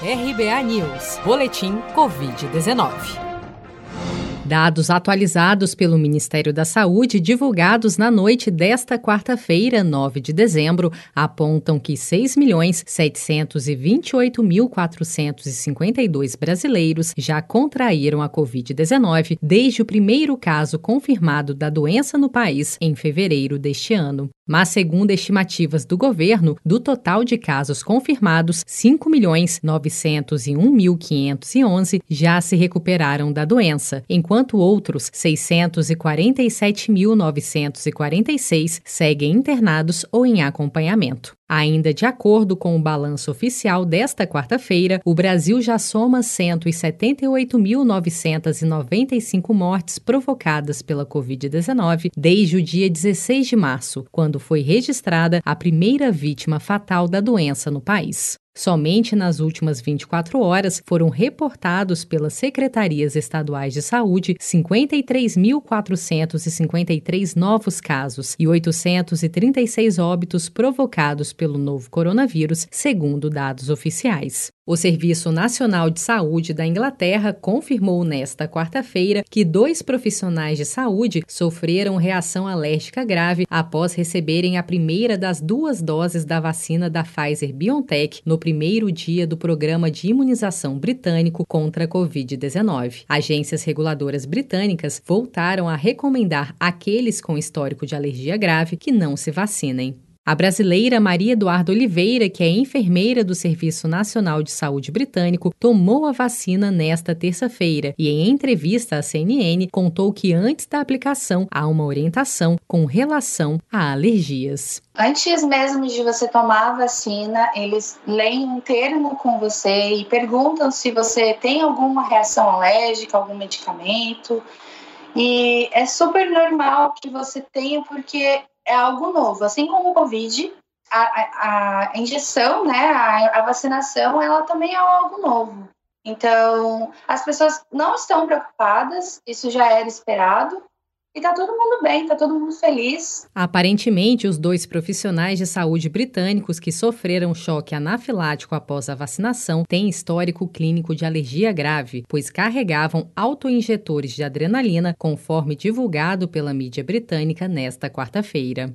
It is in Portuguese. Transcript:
RBA News, Boletim Covid-19. Dados atualizados pelo Ministério da Saúde, divulgados na noite desta quarta-feira, 9 de dezembro, apontam que 6.728.452 brasileiros já contraíram a Covid-19 desde o primeiro caso confirmado da doença no país em fevereiro deste ano. Mas, segundo estimativas do governo, do total de casos confirmados, 5.901.511 já se recuperaram da doença, enquanto outros 647.946 seguem internados ou em acompanhamento. Ainda de acordo com o balanço oficial desta quarta-feira, o Brasil já soma 178.995 mortes provocadas pela Covid-19 desde o dia 16 de março, quando foi registrada a primeira vítima fatal da doença no país. Somente nas últimas 24 horas foram reportados pelas secretarias estaduais de saúde 53.453 novos casos e 836 óbitos provocados pelo novo coronavírus, segundo dados oficiais. O Serviço Nacional de Saúde da Inglaterra confirmou nesta quarta-feira que dois profissionais de saúde sofreram reação alérgica grave após receberem a primeira das duas doses da vacina da Pfizer BioNTech no primeiro dia do programa de imunização britânico contra a Covid-19. Agências reguladoras britânicas voltaram a recomendar aqueles com histórico de alergia grave que não se vacinem. A brasileira Maria Eduarda Oliveira, que é enfermeira do Serviço Nacional de Saúde Britânico, tomou a vacina nesta terça-feira e, em entrevista à CNN, contou que antes da aplicação há uma orientação com relação a alergias. Antes mesmo de você tomar a vacina, eles leem um termo com você e perguntam se você tem alguma reação alérgica, algum medicamento. E é super normal que você tenha, porque é algo novo. Assim como o Covid, a, a, a injeção, né, a, a vacinação, ela também é algo novo. Então, as pessoas não estão preocupadas, isso já era esperado, e tá todo mundo bem, tá todo mundo feliz. Aparentemente, os dois profissionais de saúde britânicos que sofreram choque anafilático após a vacinação têm histórico clínico de alergia grave, pois carregavam autoinjetores de adrenalina, conforme divulgado pela mídia britânica nesta quarta-feira.